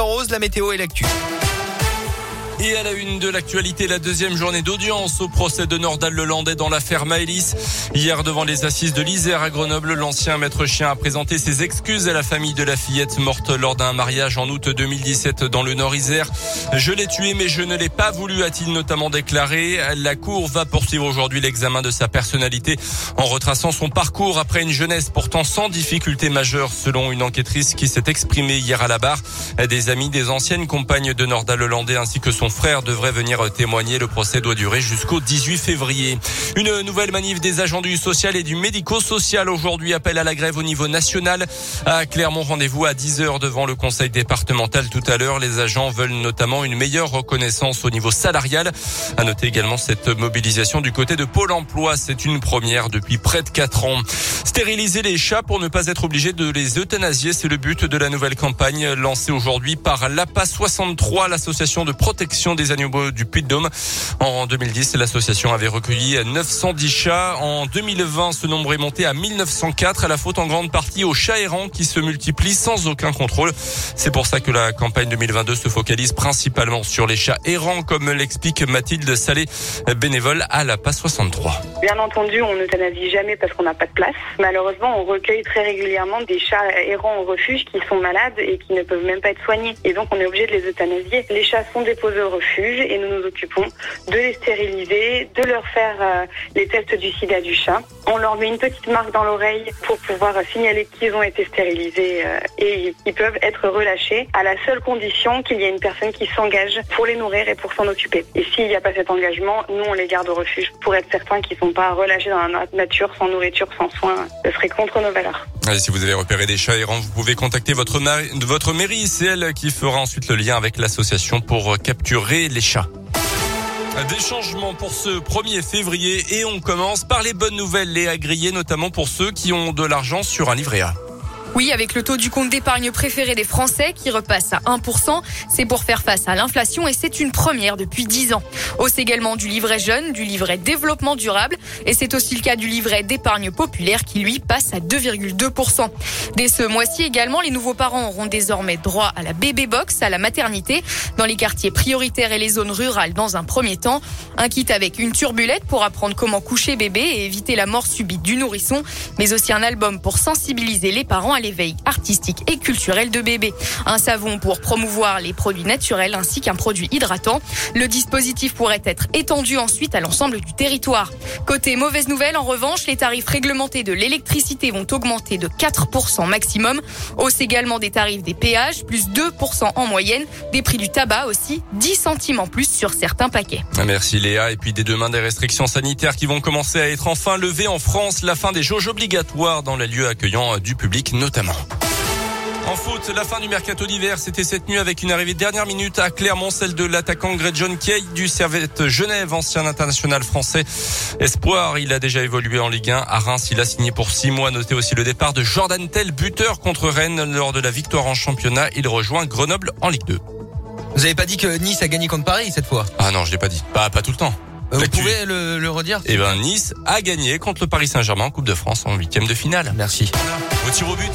rose, la météo et l'actu. Et à la une de l'actualité, la deuxième journée d'audience au procès de Nordal Lelandais dans l'affaire Maëlys. Hier, devant les assises de l'Isère à Grenoble, l'ancien maître chien a présenté ses excuses à la famille de la fillette morte lors d'un mariage en août 2017 dans le Nord-Isère. Je l'ai tué, mais je ne l'ai pas voulu, a-t-il notamment déclaré. La Cour va poursuivre aujourd'hui l'examen de sa personnalité en retraçant son parcours après une jeunesse pourtant sans difficulté majeure, selon une enquêtrice qui s'est exprimée hier à la barre. Des amis des anciennes compagnes de Nordal Lelandais ainsi que son frère devrait venir témoigner. Le procès doit durer jusqu'au 18 février. Une nouvelle manif des agents du social et du médico-social aujourd'hui appelle à la grève au niveau national. À Clermont, rendez-vous à 10h devant le conseil départemental tout à l'heure. Les agents veulent notamment une meilleure reconnaissance au niveau salarial. À noter également cette mobilisation du côté de Pôle emploi. C'est une première depuis près de 4 ans. Stériliser les chats pour ne pas être obligé de les euthanasier, c'est le but de la nouvelle campagne lancée aujourd'hui par l'APA 63, l'association de protection des animaux du Puy-de-Dôme. En 2010, l'association avait recueilli 910 chats. En 2020, ce nombre est monté à 1904 à la faute en grande partie aux chats errants qui se multiplient sans aucun contrôle. C'est pour ça que la campagne 2022 se focalise principalement sur les chats errants, comme l'explique Mathilde Salé, bénévole à la PAS 63. Bien entendu, on n'euthanasie jamais parce qu'on n'a pas de place. Malheureusement, on recueille très régulièrement des chats errants au refuge qui sont malades et qui ne peuvent même pas être soignés. Et donc, on est obligé de les euthanasier. Les chats sont déposés au refuge et nous nous occupons de les stériliser, de leur faire euh, les tests du sida du chat. On leur met une petite marque dans l'oreille pour pouvoir signaler qu'ils ont été stérilisés euh, et qu'ils peuvent être relâchés à la seule condition qu'il y ait une personne qui s'engage pour les nourrir et pour s'en occuper. Et s'il n'y a pas cet engagement, nous on les garde au refuge pour être certains qu'ils ne sont pas relâchés dans la nature sans nourriture, sans soins. Ce serait contre nos valeurs. Si vous avez repéré des chats errants, vous pouvez contacter votre, mairie. C'est elle qui fera ensuite le lien avec l'association pour capturer les chats. Des changements pour ce 1er février et on commence par les bonnes nouvelles, les agriers, notamment pour ceux qui ont de l'argent sur un livret A. Oui, avec le taux du compte d'épargne préféré des Français qui repasse à 1%, c'est pour faire face à l'inflation et c'est une première depuis 10 ans. Hausse également du livret jeune, du livret développement durable et c'est aussi le cas du livret d'épargne populaire qui lui passe à 2,2%. Dès ce mois-ci également, les nouveaux parents auront désormais droit à la bébé box, à la maternité, dans les quartiers prioritaires et les zones rurales dans un premier temps. Un kit avec une turbulette pour apprendre comment coucher bébé et éviter la mort subite du nourrisson, mais aussi un album pour sensibiliser les parents à l'éveil artistique et culturel de bébé. Un savon pour promouvoir les produits naturels ainsi qu'un produit hydratant. Le dispositif pourrait être étendu ensuite à l'ensemble du territoire. Côté mauvaise nouvelle, en revanche, les tarifs réglementés de l'électricité vont augmenter de 4% maximum. Hausse également des tarifs des péages, plus 2% en moyenne. Des prix du tabac aussi, 10 centimes en plus sur certains paquets. Merci Léa. Et puis dès demain, des restrictions sanitaires qui vont commencer à être enfin levées en France. La fin des jauges obligatoires dans les lieux accueillant du public notamment. En foot, la fin du mercato d'hiver, c'était cette nuit avec une arrivée de dernière minute à Clermont, celle de l'attaquant Greg John Kay du Servette Genève, ancien international français. Espoir, il a déjà évolué en Ligue 1. À Reims, il a signé pour six mois. Notez aussi le départ de Jordan Tell, buteur contre Rennes lors de la victoire en championnat. Il rejoint Grenoble en Ligue 2. Vous avez pas dit que Nice a gagné contre Paris cette fois? Ah non, je l'ai pas dit. Pas, pas tout le temps. Euh, vous pouvez le, le redire Eh ben, Nice a gagné contre le Paris Saint-Germain en Coupe de France en huitième de finale. Merci. Au tir au but.